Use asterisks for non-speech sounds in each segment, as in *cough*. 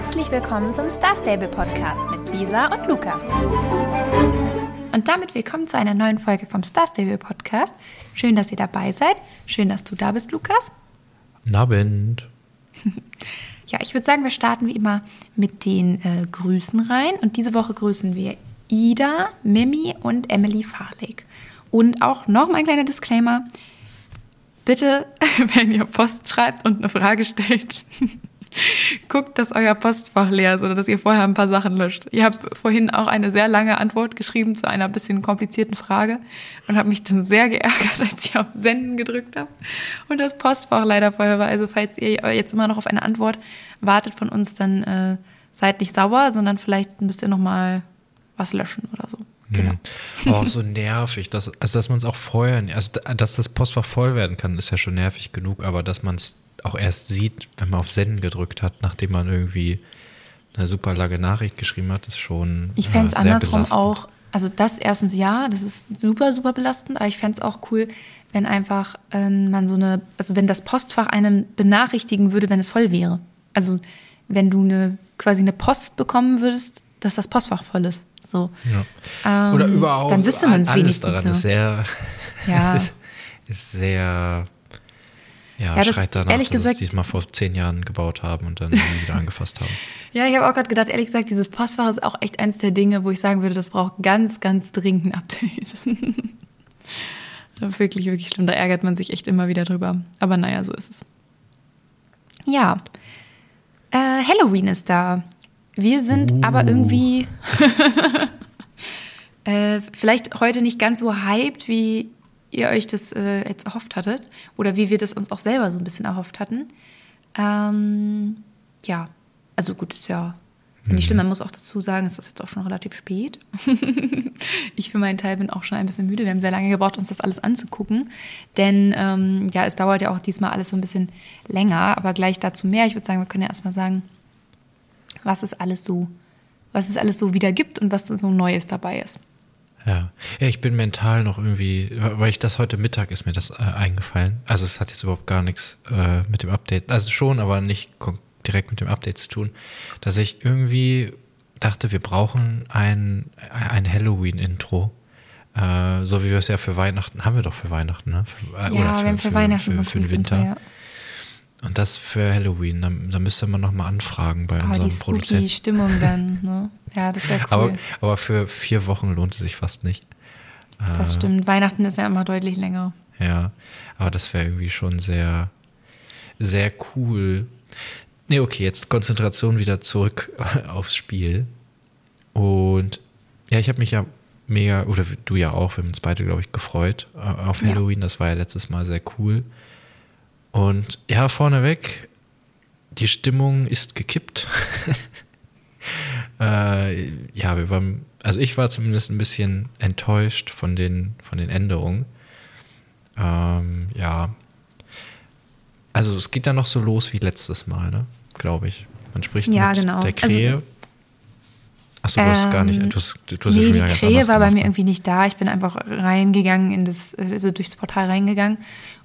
Herzlich willkommen zum Star Stable Podcast mit Lisa und Lukas. Und damit willkommen zu einer neuen Folge vom Star Stable Podcast. Schön, dass ihr dabei seid. Schön, dass du da bist, Lukas. Abend. *laughs* Ja, ich würde sagen, wir starten wie immer mit den äh, Grüßen rein. Und diese Woche grüßen wir Ida, Mimi und Emily Farley. Und auch noch mal ein kleiner Disclaimer. Bitte, *laughs* wenn ihr Post schreibt und eine Frage stellt, *laughs* guckt, dass euer Postfach leer ist oder dass ihr vorher ein paar Sachen löscht. Ich habe vorhin auch eine sehr lange Antwort geschrieben zu einer bisschen komplizierten Frage und habe mich dann sehr geärgert, *laughs* als ich auf Senden gedrückt habe und das Postfach leider vorher war. Also falls ihr jetzt immer noch auf eine Antwort wartet von uns, dann äh, seid nicht sauer, sondern vielleicht müsst ihr noch mal was löschen oder so. Genau. Mhm. Auch so nervig, dass, also dass man es auch vorher, also dass das Postfach voll werden kann, ist ja schon nervig genug, aber dass man es auch erst sieht, wenn man auf Senden gedrückt hat, nachdem man irgendwie eine super lange Nachricht geschrieben hat, ist schon. Ich fände es ja, andersrum belastend. auch, also das erstens ja, das ist super, super belastend, aber ich fände es auch cool, wenn einfach ähm, man so eine, also wenn das Postfach einem benachrichtigen würde, wenn es voll wäre. Also wenn du eine quasi eine Post bekommen würdest, dass das Postfach voll ist. So. Ja. Ähm, Oder überhaupt. Dann wüsste man es wenigstens. daran ist sehr, *laughs* ja. ist, ist sehr ja, ja schreit danach, ehrlich dass gesagt, es diesmal vor zehn Jahren gebaut haben und dann wieder angefasst haben. *laughs* Ja, ich habe auch gerade gedacht, ehrlich gesagt, dieses Postfach ist auch echt eins der Dinge, wo ich sagen würde, das braucht ganz, ganz dringend ein Update. *laughs* wirklich, wirklich schlimm. Da ärgert man sich echt immer wieder drüber. Aber naja, so ist es. Ja. Äh, Halloween ist da. Wir sind uh. aber irgendwie *laughs* äh, vielleicht heute nicht ganz so hyped, wie ihr euch das äh, jetzt erhofft hattet oder wie wir das uns auch selber so ein bisschen erhofft hatten. Ähm, ja, also gut, ist ja nicht schlimm. Mhm. Man muss auch dazu sagen, es ist jetzt auch schon relativ spät. *laughs* ich für meinen Teil bin auch schon ein bisschen müde. Wir haben sehr lange gebraucht, uns das alles anzugucken. Denn ähm, ja, es dauert ja auch diesmal alles so ein bisschen länger, aber gleich dazu mehr. Ich würde sagen, wir können ja erstmal sagen, was es alles so, was es alles so wieder gibt und was so Neues dabei ist. Ja. ja, ich bin mental noch irgendwie, weil ich das heute Mittag ist mir das äh, eingefallen. Also es hat jetzt überhaupt gar nichts äh, mit dem Update, also schon, aber nicht direkt mit dem Update zu tun, dass ich irgendwie dachte, wir brauchen ein, ein Halloween-Intro. Äh, so wie wir es ja für Weihnachten, haben wir doch für Weihnachten, ne? Für, ja, wir haben für, für Weihnachten für, so für den Winter. Intro, ja. Und das für Halloween, da, da müsste man nochmal anfragen bei oh, unserem die Produzenten. Die Stimmung dann, *laughs* ne? Ja, das wäre cool. Aber, aber für vier Wochen lohnt es sich fast nicht. Das äh, stimmt. Weihnachten ist ja immer deutlich länger. Ja, aber das wäre irgendwie schon sehr, sehr cool. Nee, okay, jetzt Konzentration wieder zurück *laughs* aufs Spiel. Und ja, ich habe mich ja mega, oder du ja auch, wir haben uns beide, glaube ich, gefreut äh, auf Halloween. Ja. Das war ja letztes Mal sehr cool. Und ja, vorneweg, die Stimmung ist gekippt. *laughs* äh, ja, wir waren, also ich war zumindest ein bisschen enttäuscht von den, von den Änderungen. Ähm, ja. Also es geht dann noch so los wie letztes Mal, ne? Glaube ich. Man spricht ja, mit genau. der also Krähe. Also, Achso, du hast ähm, gar nicht. Du hast, du hast nee, ja die Krähe war bei mir irgendwie nicht da. Ich bin einfach reingegangen in das, also durchs Portal reingegangen.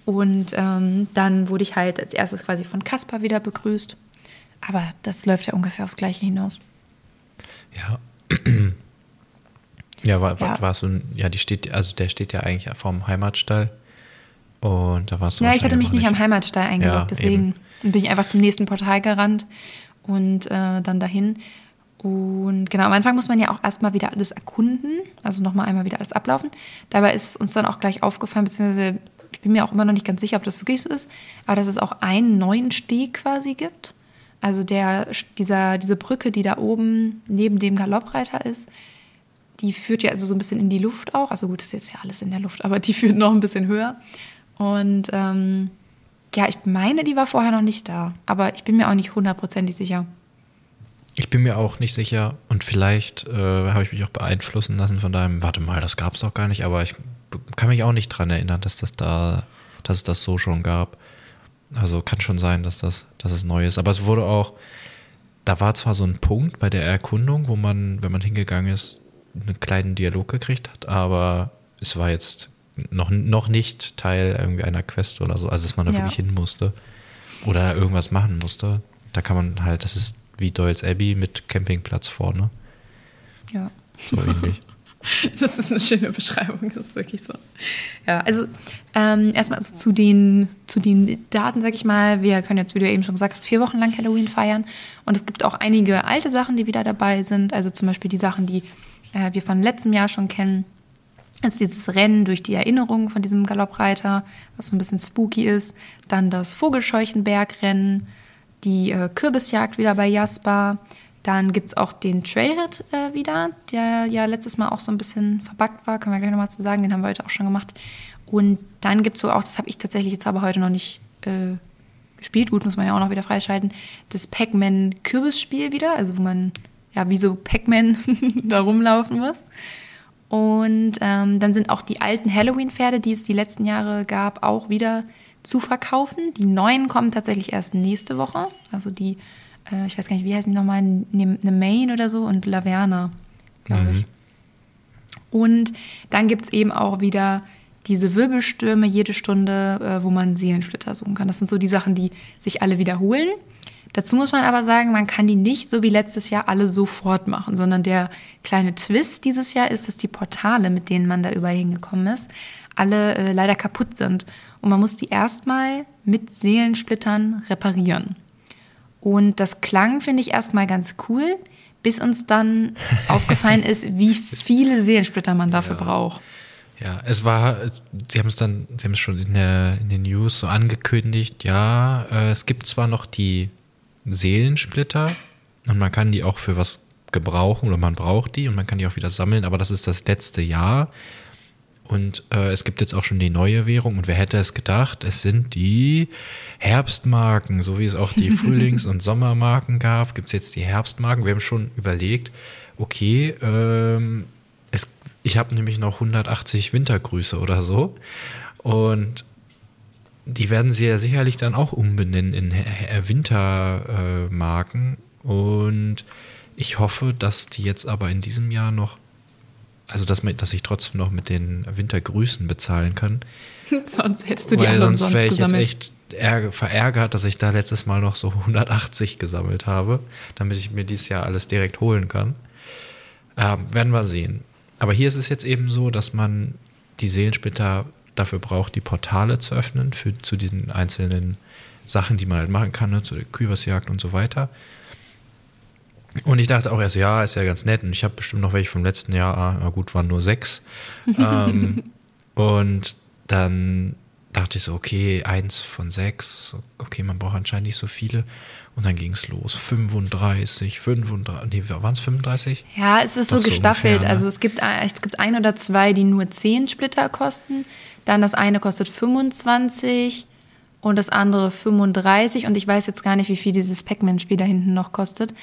Und ähm, dann wurde ich halt als erstes quasi von Kaspar wieder begrüßt. Aber das läuft ja ungefähr aufs Gleiche hinaus. Ja. *clears throat* ja, war, ja. war so ein, ja, die steht, also der steht ja eigentlich vorm Heimatstall. Und da warst du Ja, ich hatte mich nicht, am Heimatstall eingeloggt, ja, deswegen eben. bin ich einfach zum nächsten Portal gerannt und äh, dann dahin. Und genau, am Anfang muss man ja auch erstmal wieder alles erkunden, also nochmal einmal wieder alles ablaufen. Dabei ist uns dann auch gleich aufgefallen, beziehungsweise ich bin mir auch immer noch nicht ganz sicher, ob das wirklich so ist, aber dass es auch einen neuen Steg quasi gibt. Also der, dieser, diese Brücke, die da oben neben dem Galoppreiter ist, die führt ja also so ein bisschen in die Luft auch. Also gut, das ist jetzt ja alles in der Luft, aber die *laughs* führt noch ein bisschen höher. Und ähm, ja, ich meine, die war vorher noch nicht da, aber ich bin mir auch nicht hundertprozentig sicher. Ich bin mir auch nicht sicher und vielleicht äh, habe ich mich auch beeinflussen lassen von deinem, warte mal, das gab es auch gar nicht, aber ich kann mich auch nicht dran erinnern, dass das da, dass es das so schon gab. Also kann schon sein, dass das, dass es neu ist. Aber es wurde auch, da war zwar so ein Punkt bei der Erkundung, wo man, wenn man hingegangen ist, einen kleinen Dialog gekriegt hat, aber es war jetzt noch, noch nicht Teil irgendwie einer Quest oder so, also dass man da ja. wirklich hin musste oder irgendwas machen musste. Da kann man halt, das ist wie Doyle's Abbey mit Campingplatz vorne. Ja. So ähnlich. *laughs* Das ist eine schöne Beschreibung, das ist wirklich so. Ja, also ähm, erstmal also zu, den, zu den Daten, sag ich mal. Wir können jetzt, wie du eben schon gesagt hast, vier Wochen lang Halloween feiern. Und es gibt auch einige alte Sachen, die wieder dabei sind. Also zum Beispiel die Sachen, die äh, wir von letztem Jahr schon kennen. Das ist dieses Rennen durch die Erinnerung von diesem Galoppreiter, was so ein bisschen spooky ist. Dann das Vogelscheuchenbergrennen, die äh, Kürbisjagd wieder bei Jasper. Dann gibt es auch den Trailhead äh, wieder, der ja letztes Mal auch so ein bisschen verbuggt war, können wir gleich nochmal zu sagen, den haben wir heute auch schon gemacht. Und dann gibt es so auch, das habe ich tatsächlich jetzt aber heute noch nicht äh, gespielt, gut, muss man ja auch noch wieder freischalten, das Pac-Man Kürbisspiel wieder, also wo man ja wie so Pac-Man *laughs* da rumlaufen muss. Und ähm, dann sind auch die alten Halloween-Pferde, die es die letzten Jahre gab, auch wieder zu verkaufen. Die neuen kommen tatsächlich erst nächste Woche. Also die äh, ich weiß gar nicht, wie heißen die nochmal, eine Main oder so und Laverna, glaube ich. Mhm. Und dann gibt es eben auch wieder diese Wirbelstürme jede Stunde, äh, wo man Seelensplitter suchen kann. Das sind so die Sachen, die sich alle wiederholen. Dazu muss man aber sagen, man kann die nicht so wie letztes Jahr alle sofort machen, sondern der kleine Twist dieses Jahr ist, dass die Portale, mit denen man da überall hingekommen ist, alle äh, leider kaputt sind. Und man muss die erstmal mit Seelensplittern reparieren. Und das klang, finde ich, erstmal ganz cool, bis uns dann *laughs* aufgefallen ist, wie viele Seelensplitter man dafür ja. braucht. Ja, es war, sie haben es dann, sie haben es schon in, der, in den News so angekündigt, ja, äh, es gibt zwar noch die Seelensplitter und man kann die auch für was gebrauchen oder man braucht die und man kann die auch wieder sammeln, aber das ist das letzte Jahr. Und äh, es gibt jetzt auch schon die neue Währung. Und wer hätte es gedacht? Es sind die Herbstmarken, so wie es auch die *laughs* Frühlings- und Sommermarken gab, gibt es jetzt die Herbstmarken. Wir haben schon überlegt, okay, ähm, es, ich habe nämlich noch 180 Wintergrüße oder so. Und die werden sie ja sicherlich dann auch umbenennen in Wintermarken. Äh, und ich hoffe, dass die jetzt aber in diesem Jahr noch also dass, dass ich trotzdem noch mit den Wintergrüßen bezahlen kann. *laughs* sonst hättest du die Weil sonst sonst wäre ich jetzt echt verärgert, dass ich da letztes Mal noch so 180 gesammelt habe, damit ich mir dieses Jahr alles direkt holen kann. Ähm, werden wir sehen. Aber hier ist es jetzt eben so, dass man die Seelensplitter dafür braucht, die Portale zu öffnen, für, zu diesen einzelnen Sachen, die man halt machen kann, ne, zu der Kübersjagd und so weiter. Und ich dachte auch erst, ja, ist ja ganz nett. Und ich habe bestimmt noch welche vom letzten Jahr. Ah, na gut, waren nur sechs. *laughs* ähm, und dann dachte ich so, okay, eins von sechs. Okay, man braucht anscheinend nicht so viele. Und dann ging es los. 35, 35, nee, waren es 35? Ja, es ist Doch so gestaffelt. ungefähr, ne? Also es gibt, es gibt ein oder zwei, die nur 10 Splitter kosten. Dann das eine kostet 25 und das andere 35 und ich weiß jetzt gar nicht, wie viel dieses Pac-Man-Spiel da hinten noch kostet,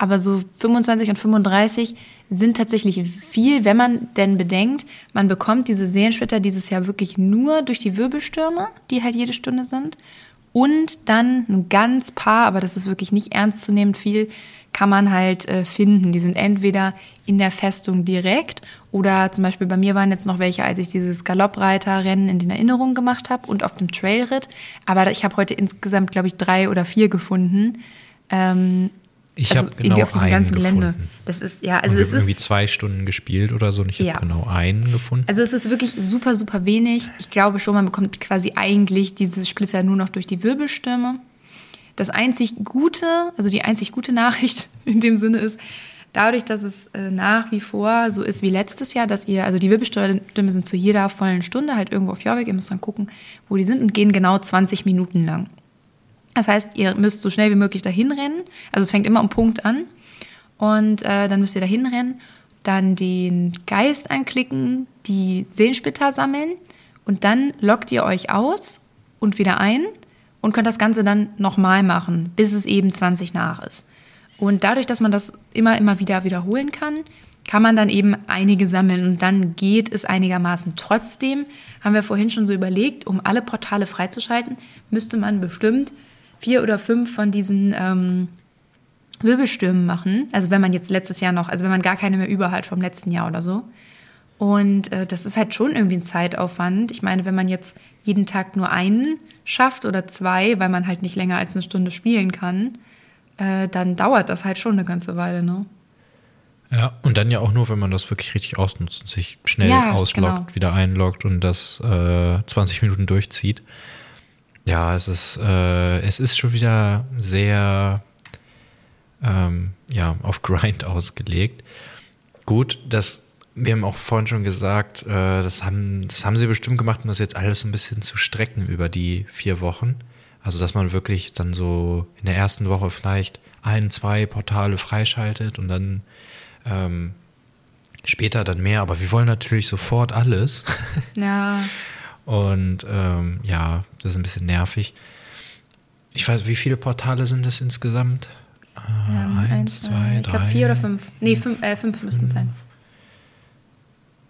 aber so 25 und 35 sind tatsächlich viel, wenn man denn bedenkt, man bekommt diese Seelensplitter dieses Jahr wirklich nur durch die Wirbelstürme, die halt jede Stunde sind und dann ein ganz paar, aber das ist wirklich nicht ernstzunehmend viel, kann man halt äh, finden. Die sind entweder in der Festung direkt oder zum Beispiel bei mir waren jetzt noch welche, als ich dieses Galoppreiterrennen in den Erinnerungen gemacht habe und auf dem Trailritt. Aber ich habe heute insgesamt, glaube ich, drei oder vier gefunden. Ähm, ich also habe genau auf diesem ganzen gefunden. Gelände. Das ist ja, also und wir es haben irgendwie zwei Stunden gespielt oder so. Und ich habe ja. genau einen gefunden. Also es ist wirklich super, super wenig. Ich glaube schon, man bekommt quasi eigentlich diese Splitter nur noch durch die Wirbelstürme. Das einzig Gute, also die einzig gute Nachricht *laughs* in dem Sinne ist, dadurch, dass es äh, nach wie vor so ist wie letztes Jahr, dass ihr, also die Wirbelstürme sind zu jeder vollen Stunde halt irgendwo auf Jorvik, ihr müsst dann gucken, wo die sind und gehen genau 20 Minuten lang. Das heißt, ihr müsst so schnell wie möglich dahin rennen. Also es fängt immer um Punkt an. Und äh, dann müsst ihr dahin rennen, dann den Geist anklicken, die Seelensplitter sammeln und dann lockt ihr euch aus und wieder ein und könnt das Ganze dann nochmal machen, bis es eben 20 nach ist. Und dadurch, dass man das immer, immer wieder wiederholen kann, kann man dann eben einige sammeln und dann geht es einigermaßen. Trotzdem haben wir vorhin schon so überlegt, um alle Portale freizuschalten, müsste man bestimmt vier oder fünf von diesen ähm, Wirbelstürmen machen. Also wenn man jetzt letztes Jahr noch, also wenn man gar keine mehr über hat vom letzten Jahr oder so. Und äh, das ist halt schon irgendwie ein Zeitaufwand. Ich meine, wenn man jetzt jeden Tag nur einen schafft oder zwei, weil man halt nicht länger als eine Stunde spielen kann, äh, dann dauert das halt schon eine ganze Weile, ne? Ja, und dann ja auch nur, wenn man das wirklich richtig ausnutzt und sich schnell Ja, ausloggt, genau. wieder einloggt und das äh, 20 Minuten durchzieht. Ja, es ist, äh, es ist schon wieder sehr ähm, ja, auf Grind *laughs* ausgelegt. Gut, das, wir haben auch vorhin schon gesagt, äh, das, haben, das haben sie bestimmt gemacht, um das jetzt alles ein bisschen zu strecken über die vier Wochen. Also, dass man wirklich dann so in der ersten Woche vielleicht ein, zwei Portale freischaltet und dann ähm, später dann mehr. Aber wir wollen natürlich sofort alles. *laughs* Ja. Und ähm, ja, das ist ein bisschen nervig. Ich weiß, wie viele Portale sind das insgesamt? Äh, Ähm, eins, zwei, Ich glaube drei, vier oder fünf. Nee, fünf, äh, fünf müssten es sein.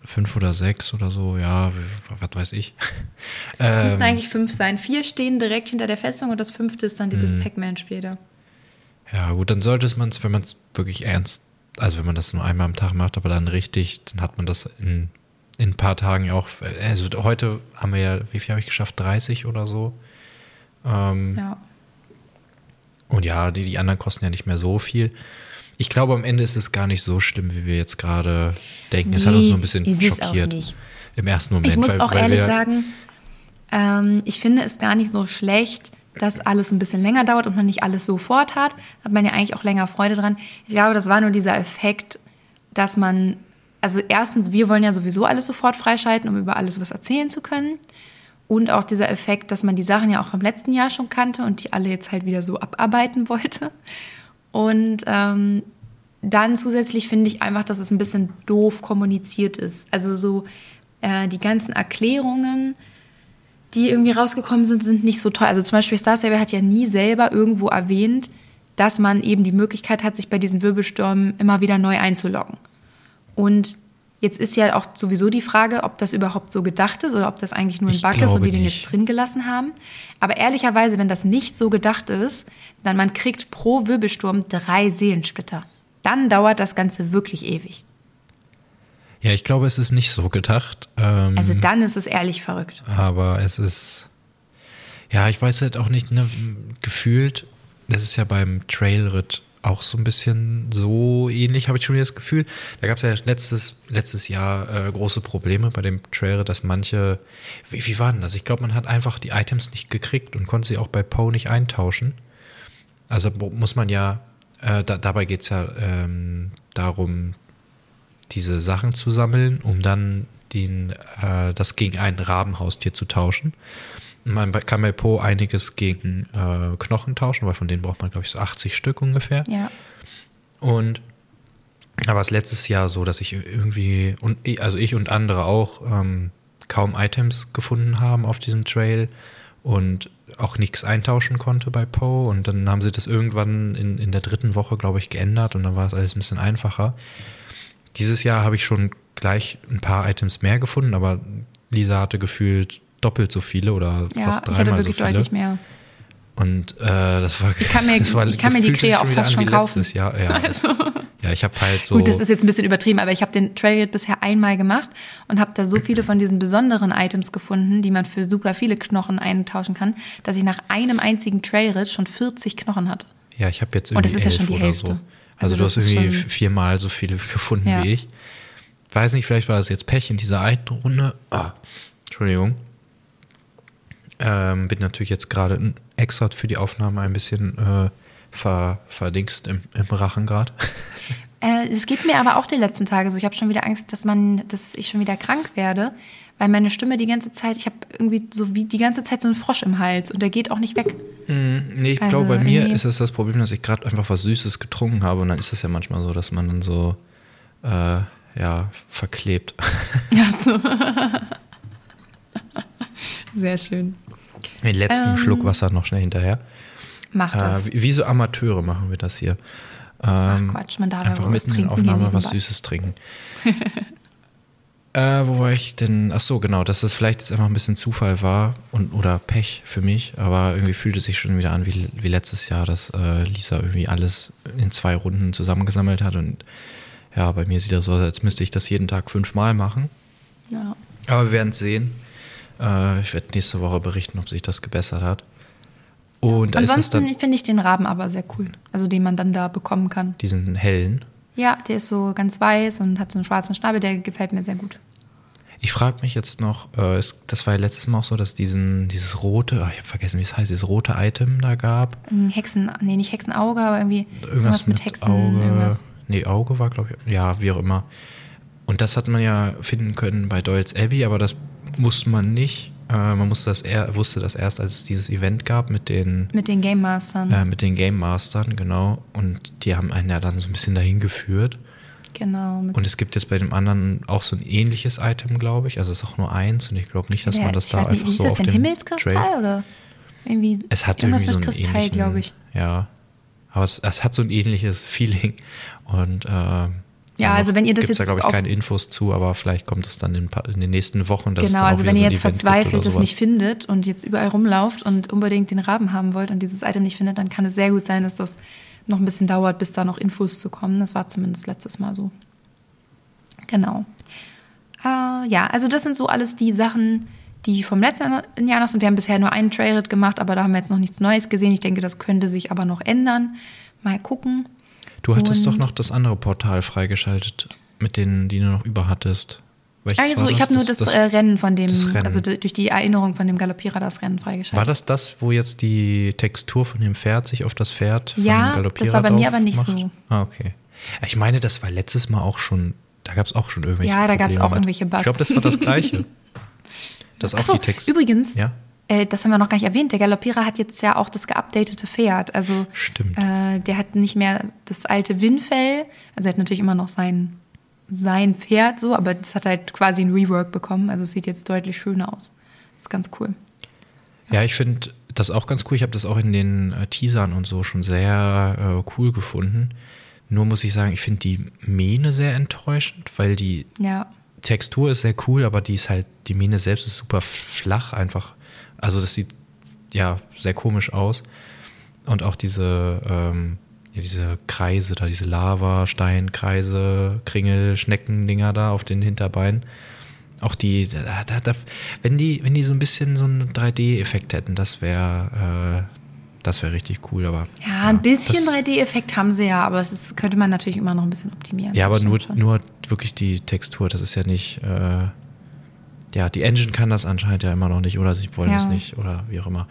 fünf oder sechs oder so, ja, was weiß ich. *laughs* Es müssten Ähm, eigentlich fünf sein. Vier stehen direkt hinter der Festung und das fünfte ist dann dieses Mhm. Pac-Man-Spiel da. Ja, gut, dann sollte man es, wenn man es wirklich ernst, also wenn man das nur einmal am Tag macht, aber dann richtig, dann hat man das in, in ein paar Tagen auch. Also heute haben wir ja, wie viel habe ich geschafft? 30 oder so. Ähm, Ja. Und ja, die, die anderen kosten ja nicht mehr so viel. Ich glaube, am Ende ist es gar nicht so schlimm, wie wir jetzt gerade denken. es hat uns so ein bisschen schockiert im ersten Moment. Ich muss weil- auch weil ehrlich sagen, ähm, ich finde es gar nicht so schlecht, dass alles ein bisschen länger dauert und man nicht alles sofort hat. Hat man ja eigentlich auch länger Freude dran. Ich glaube, das war nur dieser Effekt, dass man, also erstens, wir wollen ja sowieso alles sofort freischalten, um über alles was erzählen zu können. Und auch dieser Effekt, dass man die Sachen ja auch vom letzten Jahr schon kannte und die alle jetzt halt wieder so abarbeiten wollte. Und ähm, dann zusätzlich finde ich einfach, dass es ein bisschen doof kommuniziert ist. Also so äh, die ganzen Erklärungen, die irgendwie rausgekommen sind, sind nicht so toll. Also zum Beispiel Star Saber hat ja nie selber irgendwo erwähnt, dass man eben die Möglichkeit hat, sich bei diesen Wirbelstürmen immer wieder neu einzuloggen. Und jetzt ist ja auch sowieso die Frage, ob das überhaupt so gedacht ist oder ob das eigentlich nur ein Ich Bug ist und die den nicht. jetzt drin gelassen haben. Aber ehrlicherweise, wenn das nicht so gedacht ist, dann man kriegt pro Wirbelsturm drei Seelensplitter. Dann dauert das Ganze wirklich ewig. Ja, ich glaube, es ist nicht so gedacht. Ähm, Also dann ist es ehrlich verrückt. aber es ist, ja, ich weiß halt auch nicht, ne, gefühlt, das ist ja beim Trailritt auch so ein bisschen so ähnlich, habe ich schon wieder das Gefühl. Da gab es ja letztes, letztes Jahr äh, große Probleme bei dem Trailritt, dass manche, wie, wie war denn das? Ich glaube, man hat einfach die Items nicht gekriegt und konnte sie auch bei Poe nicht eintauschen. Also muss man ja, äh, da, dabei geht es ja ähm, darum, diese Sachen zu sammeln, um dann den, äh, das gegen ein Rabenhaustier zu tauschen. Man kann bei Po einiges gegen äh, Knochen tauschen, weil von denen braucht man, glaube ich, so 80 Stück ungefähr. Ja. Und da war es letztes Jahr so, dass ich irgendwie, und also ich und andere auch, ähm, kaum Items gefunden haben auf diesem Trail und auch nichts eintauschen konnte bei Poe. Und dann haben sie das irgendwann in, in der dritten Woche, glaube ich, geändert und dann war es alles ein bisschen einfacher. Dieses Jahr habe ich schon gleich ein paar Items mehr gefunden, aber Lisa hatte gefühlt doppelt so viele oder Ja, fast ich hatte dreimal so wirklich viele. deutlich mehr. Und äh, das war Ich kann mir- *laughs* war, ich kann mir die Krähe auch fast schon kaufen. Jahr. Ja, *laughs* Also. das, ja ich habe halt so. Gut, das ist jetzt ein bisschen übertrieben, aber ich habe den Trailhead bisher einmal gemacht und habe da so *clears throat* viele von diesen besonderen Items gefunden, die man für super viele Knochen eintauschen kann, dass ich nach einem einzigen Trailritt schon 40 Knochen hatte. ja, ich habe jetzt Und irgendwie das ist ja schon die Hälfte. So. Also Also, du hast irgendwie viermal so viele *laughs* gefunden Ja. wie ich. Weiß nicht, vielleicht war das jetzt Pech in dieser einen Runde. Ah, Entschuldigung. Ähm, bin natürlich jetzt gerade extra für die Aufnahme ein bisschen äh, ver, verdingst im, im Rachen gerade. *laughs* Äh, es geht mir aber auch die letzten Tage so. Ich habe schon wieder Angst, dass man, dass ich schon wieder krank werde, weil meine Stimme die ganze Zeit, ich habe irgendwie so wie die ganze Zeit so einen Frosch im Hals und der geht auch nicht weg. Nee, ich Also glaube, bei mir ist es das Problem, dass ich gerade einfach was Süßes getrunken habe und dann ist es ja manchmal so, dass man dann so, äh, ja, verklebt. Ja, so. *laughs* Sehr schön. Den letzten Ähm, Schluck Wasser noch schnell hinterher. Mach das. Äh, wie, so Amateure machen wir das hier. Ach Ähm, Quatsch, man darf einfach mitten in Aufnahme was. Süßes trinken. *laughs* äh, wo war ich denn? Ach so, genau, dass das vielleicht jetzt einfach ein bisschen Zufall war und oder Pech für mich, aber irgendwie fühlt es sich schon wieder an wie, wie letztes Jahr, dass äh, Lisa irgendwie alles in zwei Runden zusammengesammelt hat und ja, bei mir sieht das so aus, als müsste ich das jeden Tag fünfmal machen. Ja. Aber wir werden es sehen. Äh, ich werde nächste Woche berichten, ob sich das gebessert hat. Und ist es Ansonsten finde ich den Raben aber sehr cool. Also den man dann da bekommen kann. diesen hellen. Ja, der ist so ganz weiß und hat so einen schwarzen Schnabel, der gefällt mir sehr gut. Ich frage mich jetzt noch, äh, es, das war ja letztes Mal auch so, dass diesen, dieses rote, ach, ich habe vergessen, wie es heißt, dieses rote Item da gab. Ein Hexen, nee, nicht Hexenauge, aber irgendwie Irgendwas, mit, Hexen. Auge. Irgendwas. Nee, Auge war, glaube ich, ja, wie auch immer. Und das hat man ja finden können bei Doyle's Abbey, aber das wusste man nicht. Äh, man musste das er, wusste das erst, als es dieses Event gab mit den, Mit den Game Mastern. äh, mit den Game Mastern, genau. Und die haben einen ja dann so ein bisschen dahin geführt. Genau. Und es gibt jetzt bei dem anderen auch so ein ähnliches Item, glaube ich. Also es ist auch nur eins und ich glaube nicht, dass der, man das da nicht, einfach hieß so das auf denn? dem Himmelskristall Trail- oder irgendwie Es hat irgendwas irgendwie mit so Kristall, glaube ich. Ja, aber es, es hat so ein ähnliches Feeling und äh, Ja, also wenn ihr das gibt's da jetzt glaube ich auf- keine Infos zu, aber vielleicht kommt es dann in, in den nächsten Wochen. Dass es Genau, also wenn so ihr ein jetzt verzweifelt das nicht findet und jetzt überall rumlauft und unbedingt den Raben haben wollt und dieses Item nicht findet, dann kann es sehr gut sein, dass das noch ein bisschen dauert, bis da noch Infos zu kommen. Das war zumindest letztes Mal so. Genau. Äh, ja, also das sind so alles die Sachen, die vom letzten Jahr noch sind. Wir haben bisher nur einen Trailrit gemacht, aber da haben wir jetzt noch nichts Neues gesehen. Ich denke, das könnte sich aber noch ändern. Mal gucken. Du hattest doch und- noch das andere Portal freigeschaltet, mit denen, die du noch über hattest. Welches Also, ich das? habe nur das, äh, Rennen von dem, das Rennen. also durch die Erinnerung von dem Galoppierer das Rennen freigeschaltet. war das das, wo jetzt die Textur von dem Pferd sich auf das Pferd von Ja, dem Galoppierer das war bei mir aber nicht macht? so. Ah, okay. Ich meine, das war letztes Mal auch schon, da gab es auch schon irgendwelche Ja, da gab's Probleme auch irgendwelche Bugs. Ich glaube, das war das Gleiche. *laughs* Das ist auch Achso, die Text. übrigens, Ja, äh, das haben wir noch gar nicht erwähnt, der Galoppierer hat jetzt ja auch das geupdatete Pferd. Also Stimmt. Äh, der hat nicht mehr das alte Windfell, also er hat natürlich immer noch sein, sein Pferd so, aber das hat halt quasi ein Rework bekommen. Also es sieht jetzt deutlich schöner aus. Das ist ganz cool. Ja, ich finde das auch ganz cool. Ich habe das auch in den äh, Teasern und so schon sehr äh, cool gefunden. Nur muss ich sagen, ich finde die Mähne sehr enttäuschend, weil die Ja. Textur ist sehr cool, aber die ist halt, die Mähne selbst ist super flach einfach. Also das sieht ja sehr komisch aus. Und auch diese, ähm, ja, diese Kreise da, diese Lava, Steinkreise, Kringel, Schneckendinger da auf den Hinterbeinen. Auch die, da, da, da, wenn die, wenn die so ein bisschen so einen 3D-Effekt hätten, das wäre, äh, das wäre richtig cool. Aber Ja, ein bisschen das, 3D-Effekt haben sie ja, aber es könnte man natürlich immer noch ein bisschen optimieren. Ja, aber nur, schon. nur wirklich die Textur, das ist ja nicht. Äh, ja, die Engine kann das anscheinend ja immer noch nicht oder sie wollen Ja. es nicht oder wie auch immer.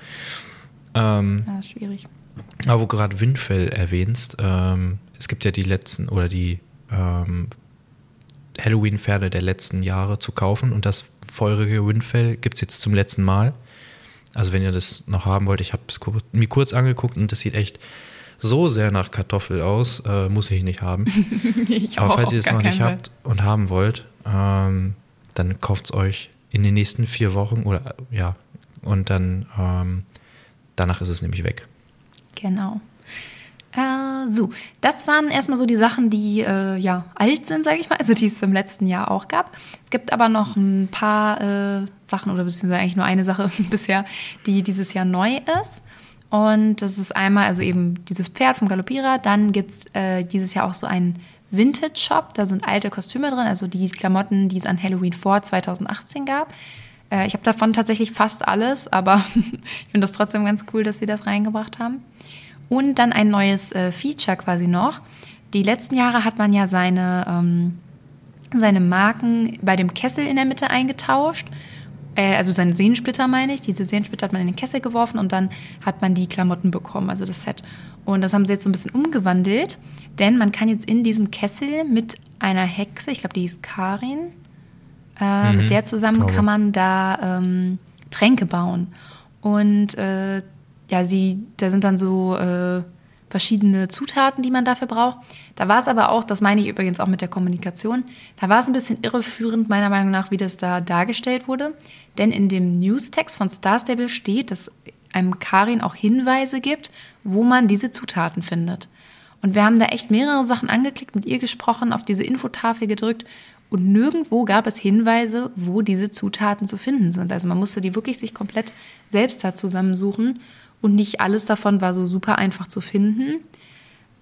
Ähm, Ja, schwierig. aber wo du gerade Windfell erwähnst, ähm, es gibt ja die letzten oder die ähm, Halloween-Pferde der letzten Jahre zu kaufen und das feurige Windfell gibt es jetzt zum letzten Mal. Also wenn ihr das noch haben wollt, ich habe es mir kurz angeguckt und das sieht echt so sehr nach Kartoffel aus, äh, muss ich nicht haben. *laughs* Ich Aber auch falls ihr es noch nicht habt und haben wollt, ähm, dann kauft es euch in den nächsten vier Wochen oder ja, und dann ähm, danach ist es nämlich weg. Genau. Äh, so, das waren erstmal so die Sachen, die äh, ja alt sind, sage ich mal, *laughs* also die es im letzten Jahr auch gab. Es gibt aber noch ein paar äh, Sachen oder beziehungsweise eigentlich nur eine Sache *laughs* bisher, die dieses Jahr neu ist. Und das ist einmal also eben dieses Pferd vom Galoppierer. Dann gibt es äh, dieses Jahr auch so einen Vintage-Shop. Da sind alte Kostüme drin, also die Klamotten, die es an Halloween vor 2018 gab. Äh, ich habe davon tatsächlich fast alles, aber *laughs* ich finde das trotzdem ganz cool, dass sie das reingebracht haben. Und dann ein neues äh, Feature quasi noch. Die letzten Jahre hat man ja seine, ähm, seine Marken bei dem Kessel in der Mitte eingetauscht. Äh, also seine Sehensplitter meine ich. Diese Sehensplitter hat man in den Kessel geworfen und dann hat man die Klamotten bekommen, also das Set. Und das haben sie jetzt so ein bisschen umgewandelt, denn man kann jetzt in diesem Kessel mit einer Hexe, ich glaube, die hieß Karin, äh, mit der zusammen glaube. kann man da ähm, Tränke bauen. Und äh, ja, sie, da sind dann so äh, verschiedene Zutaten, die man dafür braucht. Da war es aber auch, das meine ich übrigens auch mit der Kommunikation, da war es ein bisschen irreführend, meiner Meinung nach, wie das da dargestellt wurde. Denn in dem Newstext von Star Stable steht, dass einem Karin auch Hinweise gibt, wo man diese Zutaten findet. Und wir haben da echt mehrere Sachen angeklickt, mit ihr gesprochen, auf diese Infotafel gedrückt und nirgendwo gab es Hinweise, wo diese Zutaten zu finden sind. Also man musste die wirklich sich komplett selbst da zusammensuchen und nicht alles davon war so super einfach zu finden.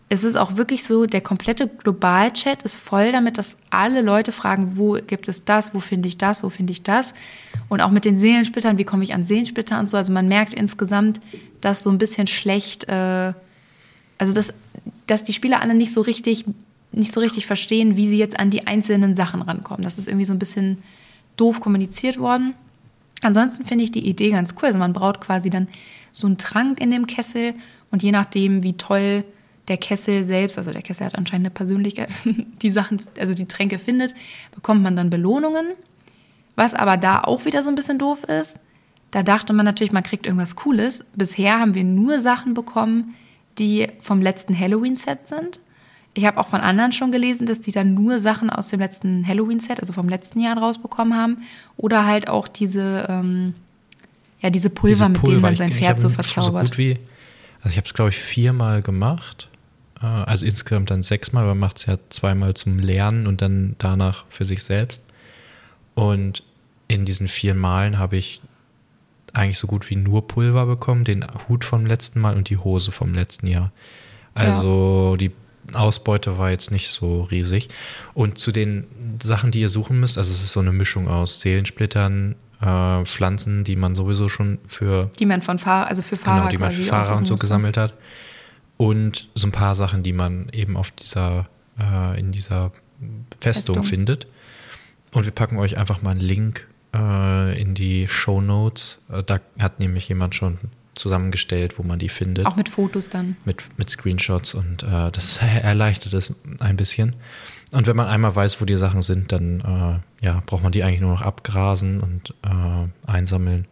Es ist auch wirklich so, der komplette Globalchat ist voll damit, dass alle Leute fragen, wo gibt es das, wo finde ich das, wo finde ich das. Und auch mit den Seelensplittern, wie komme ich an Seelensplitter und so. Also man merkt insgesamt, das so ein bisschen schlecht, äh, also dass, dass die Spieler alle nicht so richtig, nicht so richtig verstehen, wie sie jetzt an die einzelnen Sachen rankommen. Das ist irgendwie so ein bisschen doof kommuniziert worden. Ansonsten finde ich die Idee ganz cool. Also man braut quasi dann so einen Trank in dem Kessel und je nachdem, wie toll der Kessel selbst, also der Kessel hat anscheinend eine Persönlichkeit, *laughs* die Sachen, also die Tränke findet, bekommt man dann Belohnungen. Was aber da auch wieder so ein bisschen doof ist, da dachte man natürlich, man kriegt irgendwas Cooles. Bisher haben wir nur Sachen bekommen, die vom letzten Halloween-Set sind. Ich habe auch von anderen schon gelesen, dass die dann nur Sachen aus dem letzten Halloween-Set, also vom letzten Jahr rausbekommen haben. Oder halt auch diese, ähm, ja, diese Pulver, diese Pulver, mit denen man sein ich, Pferd ich so verzaubert. So gut wie, also ich habe es, glaube ich, viermal gemacht. Äh, also insgesamt dann sechsmal, aber man macht es ja zweimal zum Lernen und dann danach für sich selbst. Und in diesen vier Malen habe ich eigentlich so gut wie nur Pulver bekommen, den Hut vom letzten Mal und die Hose vom letzten Jahr. Also ja. die Ausbeute war jetzt nicht so riesig. Und zu den Sachen, die ihr suchen müsst, also es ist so eine Mischung aus Seelensplittern, äh, Pflanzen, die man sowieso schon für die man von Fahrer, also für Fahrer, genau, die man für Fahrer und so musste. gesammelt hat und so ein paar Sachen, die man eben auf dieser äh, in dieser Festung, Festung, findet. Und wir packen euch einfach mal einen Link äh, in die Show Notes. Äh, da hat nämlich jemand schon zusammengestellt, wo man die findet. Auch mit Fotos dann. Mit, mit Screenshots und äh, das *laughs* erleichtert es ein bisschen. Und wenn man einmal weiß, wo die Sachen sind, dann äh, ja, braucht man die eigentlich nur noch abgrasen und äh, einsammeln.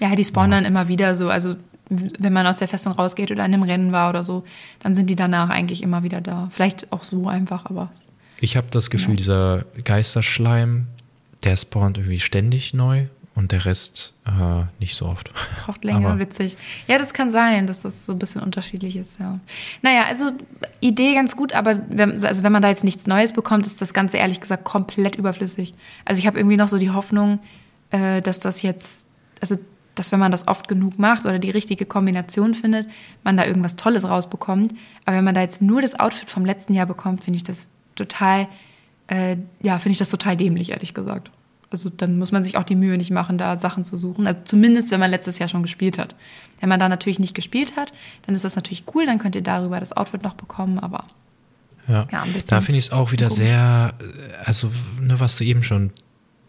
Ja, die spawnen ja. dann immer wieder so. Also wenn man aus der Festung rausgeht oder in einem Rennen war oder so, dann sind die danach eigentlich immer wieder da. Vielleicht auch so einfach, aber. Ich habe das Gefühl, ja. dieser Geisterschleim, der spawnt irgendwie ständig neu und der Rest äh, nicht so oft. Braucht länger, Aber witzig. Ja, das kann sein, dass das so ein bisschen unterschiedlich ist, ja. Naja, also Idee ganz gut, aber wenn, also wenn man da jetzt nichts Neues bekommt, ist das Ganze ehrlich gesagt komplett überflüssig. Also ich habe irgendwie noch so die Hoffnung, äh, dass das jetzt, also dass wenn man das oft genug macht oder die richtige Kombination findet, man da irgendwas Tolles rausbekommt. Aber wenn man da jetzt nur das Outfit vom letzten Jahr bekommt, finde ich das total, äh, ja, finde ich das total dämlich, ehrlich gesagt also dann muss man sich auch die Mühe nicht machen, da Sachen zu suchen. Also zumindest, wenn man letztes Jahr schon gespielt hat. Wenn man da natürlich nicht gespielt hat, dann ist das natürlich cool, dann könnt ihr darüber das Outfit noch bekommen, aber ja, ja da finde ich es auch wieder sehr, also ne, was du eben schon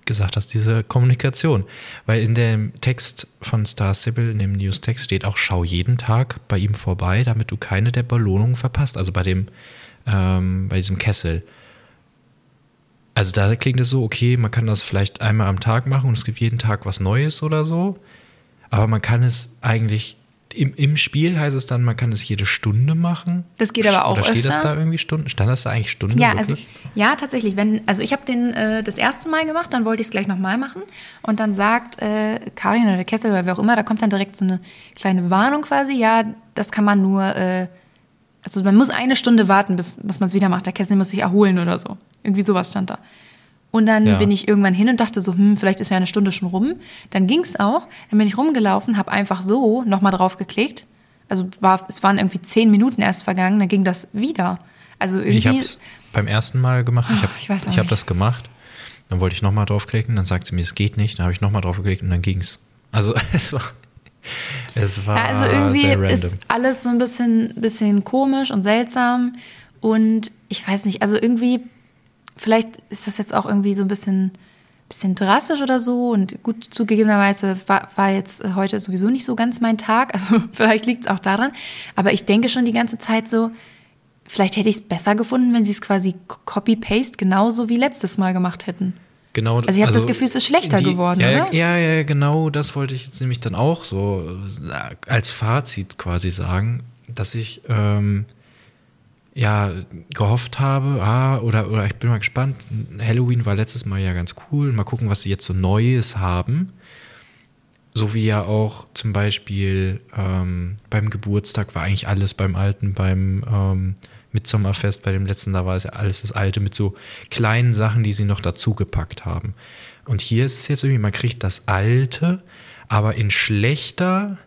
gesagt hast, diese Kommunikation. Weil in dem Text von Star Sybil, in dem News-Text steht auch, schau jeden Tag bei ihm vorbei, damit du keine der Belohnungen verpasst. Also bei dem, ähm, bei diesem Kessel. Also da klingt es so, okay, man kann das vielleicht einmal am Tag machen und es gibt jeden Tag was Neues oder so. Aber man kann es eigentlich, im, im Spiel heißt es dann, man kann es jede Stunde machen. Das geht aber auch Oder steht öfter. das da irgendwie Stunden? Stand das da eigentlich Stunden? Ja, also, ja, tatsächlich. Wenn, also ich habe den äh, das erste Mal gemacht, dann wollte ich es gleich nochmal machen. Und dann sagt äh, Karin oder der Kessel oder wer auch immer, da kommt dann direkt so eine kleine Warnung quasi. Ja, das kann man nur, äh, also man muss eine Stunde warten, bis, bis man es wieder macht. Der Kessel muss sich erholen oder so. Irgendwie sowas stand da. Und dann ja. bin ich irgendwann hin und dachte so, hm, vielleicht ist ja eine Stunde schon rum. Dann ging es auch. Dann bin ich rumgelaufen, habe einfach so nochmal drauf geklickt. Also war, es waren irgendwie zehn Minuten erst vergangen, dann ging das wieder. Also irgendwie. Ich habe es beim ersten Mal gemacht. Ich habe oh, ich hab das gemacht. Dann wollte ich nochmal draufklicken, dann sagt sie mir, es geht nicht. Dann habe ich nochmal drauf geklickt und dann ging es. Also *laughs* es war. Es war ja, also irgendwie ist alles so ein bisschen, bisschen komisch und seltsam. Und ich weiß nicht, also irgendwie vielleicht ist das jetzt auch irgendwie so ein bisschen, bisschen drastisch oder so. Und gut, zugegebenerweise war, war jetzt heute sowieso nicht so ganz mein Tag. *laughs* Also vielleicht liegt es auch daran. Aber ich denke schon die ganze Zeit so, vielleicht hätte ich es besser gefunden, wenn sie es quasi copy-paste genauso wie letztes Mal gemacht hätten. Genau. Also ich habe also das Gefühl, es ist schlechter die, geworden, ja, oder? Ja, ja, genau, das wollte ich jetzt nämlich dann auch so äh, als Fazit quasi sagen, dass ich ähm, ja gehofft habe, ah, oder, oder ich bin mal gespannt, Halloween war letztes Mal ja ganz cool, mal gucken, was sie jetzt so Neues haben. So wie ja auch zum Beispiel ähm, beim Geburtstag war eigentlich alles beim Alten, beim ähm, Mitsommerfest, bei dem letzten, da war es ja alles das Alte mit so kleinen Sachen, die sie noch dazugepackt haben. Und hier ist es jetzt irgendwie, man kriegt das Alte, aber in schlechter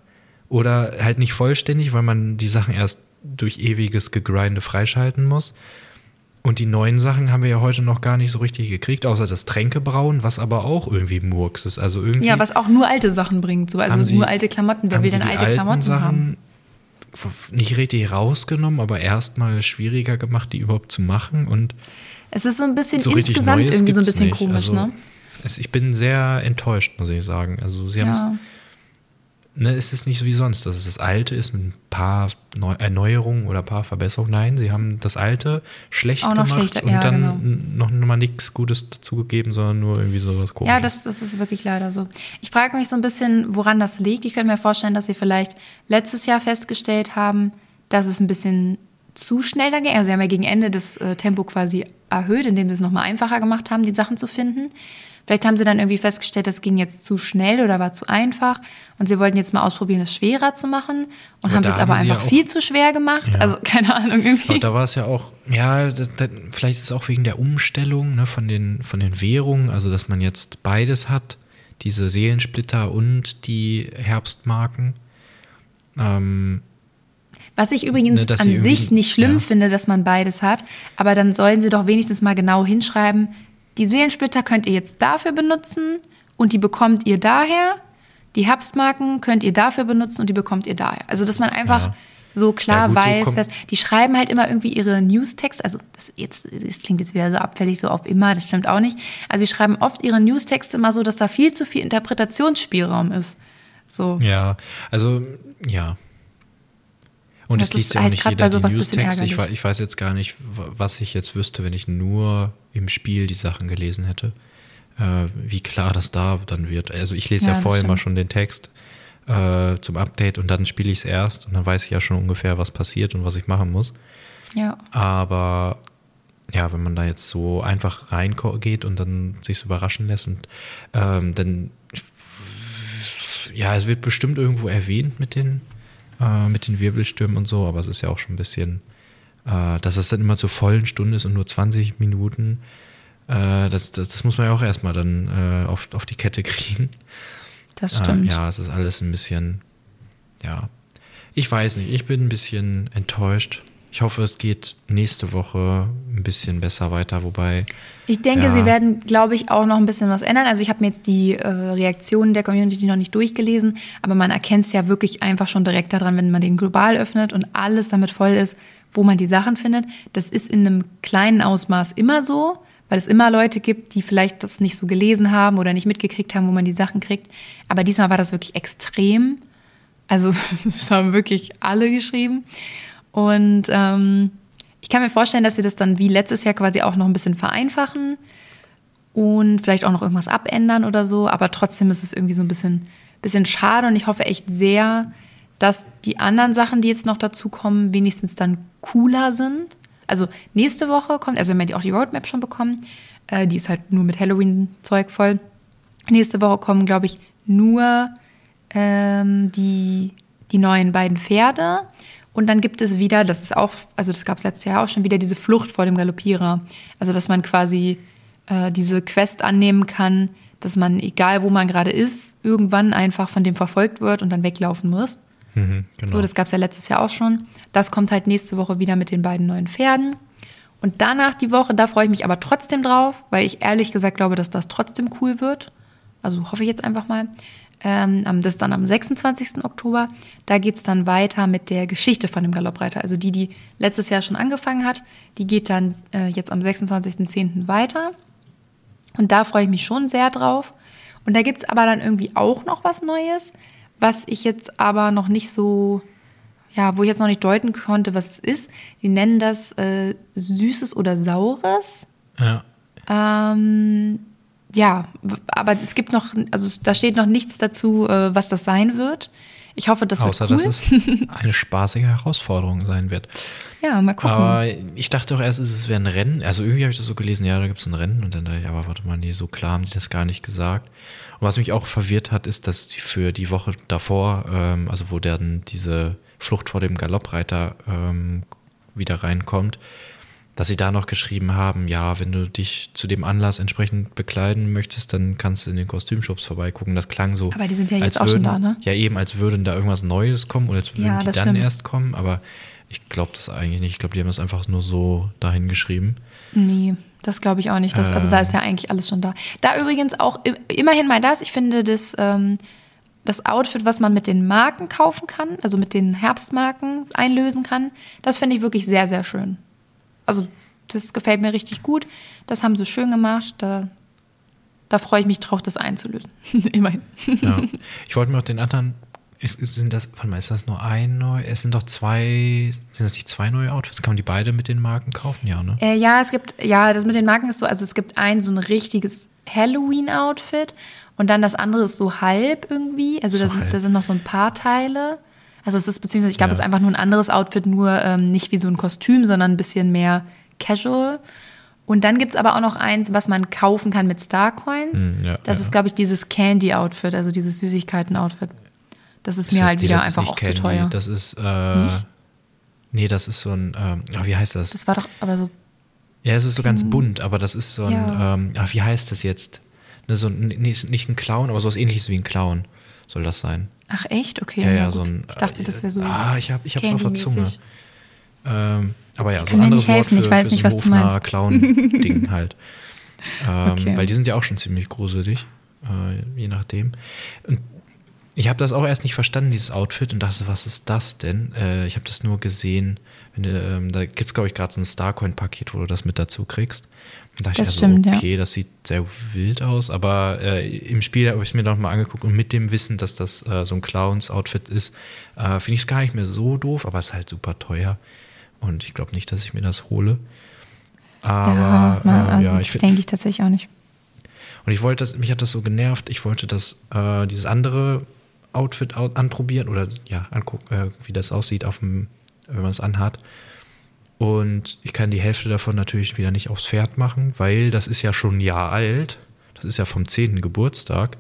oder halt nicht vollständig, weil man die Sachen erst durch ewiges Gegrinde freischalten muss. Und die neuen Sachen haben wir ja heute noch gar nicht so richtig gekriegt, außer das Tränkebrauen, was aber auch irgendwie Murks ist. Also irgendwie Ja, was auch nur alte Sachen bringt, so. Also Sie- nur alte Klamotten. Wer will denn alte alten Klamotten Sachen haben? nicht richtig rausgenommen, aber erstmal schwieriger gemacht, die überhaupt zu machen. Und Es ist so ein bisschen so insgesamt irgendwie so ein bisschen nicht. komisch, also, ne? Es, ich bin sehr enttäuscht, muss ich sagen. Also sie haben es, Ja. Ne, es ist nicht so wie sonst, dass es das Alte ist mit ein paar Neu Erneuerungen oder ein paar Verbesserungen. Nein, sie haben das Alte schlecht gemacht schlechter, und ja, dann genau. noch, noch mal nichts Gutes dazugegeben, sondern nur irgendwie so was Komisches. Ja, das, das ist wirklich leider so. Ich frage mich so ein bisschen, woran das liegt. Ich könnte mir vorstellen, dass sie vielleicht letztes Jahr festgestellt haben, dass es ein bisschen zu schnell dann ging. Also sie haben ja gegen Ende das äh, Tempo quasi erhöht, indem sie es nochmal einfacher gemacht haben, die Sachen zu finden. Vielleicht haben sie dann irgendwie festgestellt, das ging jetzt zu schnell oder war zu einfach und sie wollten jetzt mal ausprobieren, es schwerer zu machen und Aber haben es jetzt aber ja einfach auch- viel zu schwer gemacht. Ja. Also *laughs* keine Ahnung irgendwie. Aber da war es ja auch, ja, das, das, vielleicht ist es auch wegen der Umstellung ne, von, den, von den Währungen, also dass man jetzt beides hat, diese Seelensplitter und die Herbstmarken. Ähm, Was ich übrigens Ne, an sich nicht schlimm ja. finde, dass man beides hat, aber dann sollen sie doch wenigstens mal genau hinschreiben, die Seelensplitter könnt ihr jetzt dafür benutzen und die bekommt ihr daher, die Herbstmarken könnt ihr dafür benutzen und die bekommt ihr daher. Also, dass man einfach Ja. so klar Ja, gut, so weiß, kommt- was, die schreiben halt immer irgendwie ihre Newstext, also das jetzt, das klingt jetzt wieder so abfällig, so auf immer, das stimmt auch nicht. Also, sie schreiben oft ihre Newstexte immer so, dass da viel zu viel Interpretationsspielraum ist. So. ja, also, ja. Und Das es liest ja auch halt nicht jeder die Newstexte. Ich, ich weiß jetzt gar nicht, was ich jetzt wüsste, wenn ich nur im Spiel die Sachen gelesen hätte. Äh, wie klar das da dann wird. Also ich lese Ja, ja, vorher mal stimmt. schon den Text äh, zum Update und dann spiele ich es erst und dann weiß ich ja schon ungefähr, was passiert und was ich machen muss. Ja. Aber ja, wenn man da jetzt so einfach reingeht und dann sich überraschen lässt und ähm, dann ja, es wird bestimmt irgendwo erwähnt mit den äh, mit den Wirbelstürmen und so, aber es ist ja auch schon ein bisschen, äh, dass es dann immer zur vollen Stunde ist und nur 20 Minuten. Äh, das, das, das muss man ja auch erstmal dann äh, auf, auf die Kette *laughs* kriegen. Das stimmt. Äh, ja, es ist alles ein bisschen, ja. Ich weiß nicht, ich bin ein bisschen enttäuscht. Ich hoffe, es geht nächste Woche ein bisschen besser weiter, wobei. Ich denke, Ja. sie werden, glaube ich, auch noch ein bisschen was ändern. Also ich habe mir jetzt die äh, Reaktionen der Community noch nicht durchgelesen, aber man erkennt es ja wirklich einfach schon direkt daran, wenn man den global öffnet und alles damit voll ist, wo man die Sachen findet. Das ist in einem kleinen Ausmaß immer so, weil es immer Leute gibt, die vielleicht das nicht so gelesen haben oder nicht mitgekriegt haben, wo man die Sachen kriegt. Aber diesmal war das wirklich extrem. Also *laughs* das haben wirklich alle geschrieben. Und ähm, ich kann mir vorstellen, dass sie das dann wie letztes Jahr quasi auch noch ein bisschen vereinfachen und vielleicht auch noch irgendwas abändern oder so. Aber trotzdem ist es irgendwie so ein bisschen, bisschen schade und ich hoffe echt sehr, dass die anderen Sachen, die jetzt noch dazu kommen, wenigstens dann cooler sind. Also nächste Woche kommt, also wir haben ja auch die Roadmap schon bekommen, äh, die ist halt nur mit Halloween-Zeug voll. Nächste Woche kommen, glaube ich, nur ähm, die, die neuen beiden Pferde. Und dann gibt es wieder, das ist auch, also das gab es letztes Jahr auch schon wieder, diese Flucht vor dem Galoppierer. Also dass man quasi äh, diese Quest annehmen kann, dass man, egal wo man gerade ist, irgendwann einfach von dem verfolgt wird und dann weglaufen muss. Mhm, genau. So, das gab es ja letztes Jahr auch schon. Das kommt halt nächste Woche wieder mit den beiden neuen Pferden. Und danach die Woche, da freue ich mich aber trotzdem drauf, weil ich ehrlich gesagt glaube, dass das trotzdem cool wird. Also hoffe ich jetzt einfach mal. Ähm, das ist dann am 26. Oktober. Da geht es dann weiter mit der Geschichte von dem Galoppreiter. Also die, die letztes Jahr schon angefangen hat, die geht dann äh, jetzt am 26.10. weiter. Und da freue ich mich schon sehr drauf. Und da gibt es aber dann irgendwie auch noch was Neues, was ich jetzt aber noch nicht so, ja, wo ich jetzt noch nicht deuten konnte, was es ist. Die nennen das äh, Süßes oder Saures. ja. Ähm, ja, aber es gibt noch, also da steht noch nichts dazu, äh, was das sein wird. Ich hoffe, das Außer, wird cool. dass es *laughs* eine spaßige Herausforderung sein wird. ja, mal gucken. Aber ich dachte auch erst, es wäre ein Rennen. Also irgendwie habe ich das so gelesen, ja, da gibt es ein Rennen. Und dann dachte ich, aber warte mal, nee, so klar haben die das gar nicht gesagt. Und was mich auch verwirrt hat, ist, dass für die Woche davor, ähm, also wo dann diese Flucht vor dem Galoppreiter ähm, wieder reinkommt, dass sie da noch geschrieben haben, ja, wenn du dich zu dem Anlass entsprechend bekleiden möchtest, dann kannst du in den Kostümshops vorbeigucken. Das klang so. Aber die sind ja jetzt auch schon würden, da, ne? Ja, eben, als würden da irgendwas Neues kommen oder als würden Ja, die dann stimmt. erst kommen. Aber Ich glaube das eigentlich nicht. Ich glaube, die haben das einfach nur so dahin geschrieben. Nee, das glaube ich auch nicht. Das, also da ist ja eigentlich alles schon da. Da übrigens auch immerhin mal das. Ich finde das, ähm, das Outfit, was man mit den Marken kaufen kann, also mit den Herbstmarken einlösen kann, das finde ich wirklich sehr, sehr schön. Also das gefällt mir richtig gut. Das haben sie schön gemacht. Da, da freue ich mich drauf, das einzulösen. *laughs* immerhin. Ja. Ich wollte mir auch den anderen. Ist, sind das, warte mal, ist das nur ein neu? Es sind doch zwei, sind das nicht zwei neue Outfits? Kann man die beide mit den Marken kaufen? Ja, ne? Äh, ja, es gibt, ja, das mit den Marken ist so, also es gibt ein so ein richtiges Halloween-Outfit und dann das andere ist so halb irgendwie. Also da So sind, halb. da sind noch so ein paar Teile. Also es ist beziehungsweise, ich glaube, Ja. es ist einfach nur ein anderes Outfit, nur ähm, nicht wie so ein Kostüm, sondern ein bisschen mehr casual. Und dann gibt es aber auch noch eins, was man kaufen kann mit Starcoins. Hm, ja, das ja. ist, glaube ich, dieses Candy-Outfit, also dieses Süßigkeiten-Outfit. Das ist Das mir ist- halt nee, wieder das ist einfach auch zu Candy, teuer. Das ist, äh, Nicht? nee, das ist so ein, ähm, ah, wie heißt das? Das war doch aber so Ja, es ist so ganz bunt, aber das ist so ein, Ja. ähm, ach, wie heißt das jetzt? Ne, so ein, nicht, nicht ein Clown, aber sowas ähnliches wie ein Clown soll das sein. Ach echt? Okay. Ja, ja, so ein. ich dachte, das wäre so. Ah, ich, hab, ich hab's auf der Zunge. Ähm, aber ja, Ich so kann ein anderes nicht helfen, Wort ich für, weiß für nicht, so was du meinst. Clown-Ding *laughs* halt. Ähm, Okay. Weil die sind ja auch schon ziemlich gruselig, äh, je nachdem. Und ich habe das auch erst nicht verstanden, dieses Outfit, und dachte, was ist das denn? Äh, ich habe das nur gesehen, wenn ähm, da gibt es, glaube ich, gerade so ein Starcoin-Paket, wo du das mit dazu kriegst. Und dachte Das ich stimmt, ja. also, okay, das sieht sehr wild aus, aber äh, im Spiel habe ich es mir noch mal angeguckt und mit dem Wissen, dass das äh, so ein Clowns-Outfit ist, äh, finde ich es gar nicht mehr so doof, aber es ist halt super teuer. Und ich glaube nicht, dass ich mir das hole. Aber ja, na, äh, also ja, ich das denke ich tatsächlich auch nicht. und ich wollte das, mich hat das so genervt, ich wollte das, äh, dieses andere Outfit anprobieren oder ja, angucken, äh, wie das aussieht, auf dem, wenn man es anhat. Und ich kann die Hälfte davon natürlich wieder nicht aufs Pferd machen, weil das ist ja schon ein Jahr alt. Das ist ja vom 10. Geburtstag.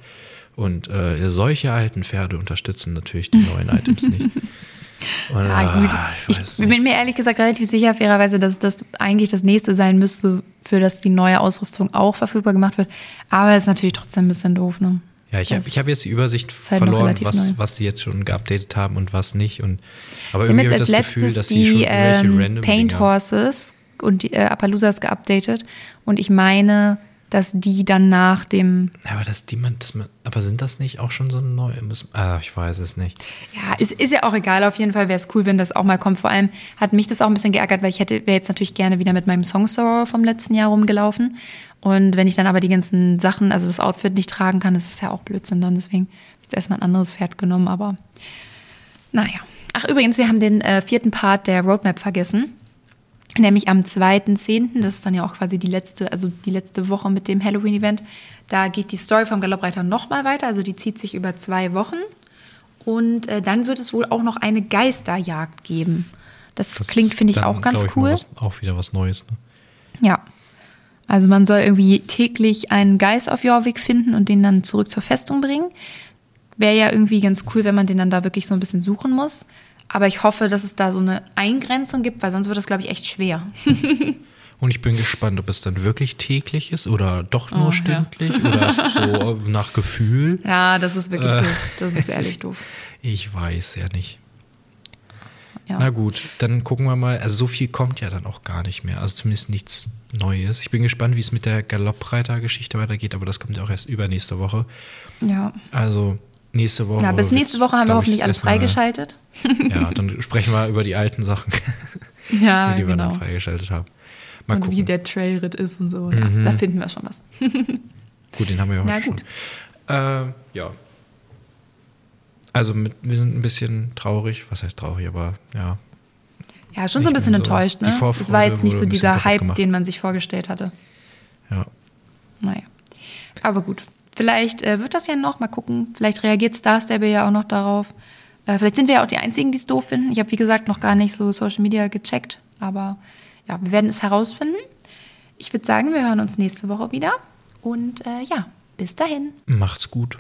Und äh, solche alten Pferde unterstützen natürlich die neuen Items nicht. Und, *laughs* Ja, gut. ah, Ich, weiß bin nicht. mir ehrlich gesagt relativ sicher, fairerweise, dass das eigentlich das nächste sein müsste, für das die neue Ausrüstung auch verfügbar gemacht wird. Aber es ist natürlich trotzdem ein bisschen doof, ne? Ja, ich habe hab jetzt die Übersicht halt verloren, was, neu. was die jetzt schon geupdatet haben und was nicht. Und, aber Sie haben irgendwie jetzt habe ich als das Gefühl, letztes dass schon die ähm, random Paint Horses und die äh, Appaloosas geupdatet. Und ich meine, dass die dann nach dem aber das, die man, das man, aber sind das nicht auch schon so neue? Muss, ah, ich weiß es nicht. Ja, ist, ist ja auch egal. Auf jeden Fall wäre es cool, wenn das auch mal kommt. Vor allem hat mich das auch ein bisschen geärgert, weil ich hätte wäre jetzt natürlich gerne wieder mit meinem Song Sorrow vom letzten Jahr rumgelaufen. Und wenn ich dann aber die ganzen Sachen, also das Outfit nicht tragen kann, ist es ja auch Blödsinn dann. Deswegen habe ich jetzt erstmal ein anderes Pferd genommen. Aber naja. Ach, übrigens, wir haben den äh, vierten Part der Roadmap vergessen. Nämlich am 2.10., das ist dann ja auch quasi die letzte, also die letzte Woche mit dem Halloween-Event. Da geht die Story vom Galoppreiter nochmal weiter, also die zieht sich über zwei Wochen. Und äh, dann wird es wohl auch noch eine Geisterjagd geben. Das, Das klingt, finde ich, auch ganz ich, cool. Was, auch wieder was Neues. Ne? Ja. Also man soll irgendwie täglich einen Geist auf Jorvik finden und den dann zurück zur Festung bringen. Wäre ja irgendwie ganz cool, wenn man den dann da wirklich so ein bisschen suchen muss. Aber ich hoffe, dass es da so eine Eingrenzung gibt, weil sonst wird das, glaube ich, echt schwer. *laughs* Und ich bin gespannt, ob es dann wirklich täglich ist oder doch nur Oh, ja. stündlich oder *laughs* so nach Gefühl. Ja, das ist wirklich Äh. doof. Das ist *laughs* ehrlich doof. Ich weiß ja nicht. Ja. Na gut, dann gucken wir mal. Also so viel kommt ja dann auch gar nicht mehr. Also zumindest nichts Neues. Ich bin gespannt, wie es mit der Galoppreiter-Geschichte weitergeht, aber das kommt ja auch erst übernächste Woche. ja. Also nächste Woche. ja, bis nächste Woche haben wir hoffentlich alles freigeschaltet. *laughs* Ja, dann sprechen wir über die alten Sachen, *laughs* Ja, die wir genau. dann freigeschaltet haben. Mal Und gucken. wie der Trailritt ist und so. Ja, Mhm. da finden wir schon was. Gut, den haben wir ja Na heute gut. schon. Äh, ja. Also mit, wir sind ein bisschen traurig. Was heißt traurig, aber ja. Ja, schon so ein bisschen so. enttäuscht, ne? Das war jetzt nicht so dieser Hype, gemacht. den man sich vorgestellt hatte. Ja. Naja. Aber gut. Vielleicht äh, wird das ja noch. Mal gucken. Vielleicht reagiert Star Stable ja auch noch darauf. Äh, vielleicht sind wir ja auch die Einzigen, die es doof finden. Ich habe, wie gesagt, noch gar nicht so Social Media gecheckt. Aber ja, wir werden es herausfinden. Ich würde sagen, wir hören uns nächste Woche wieder. Und äh, ja, bis dahin. Macht's gut.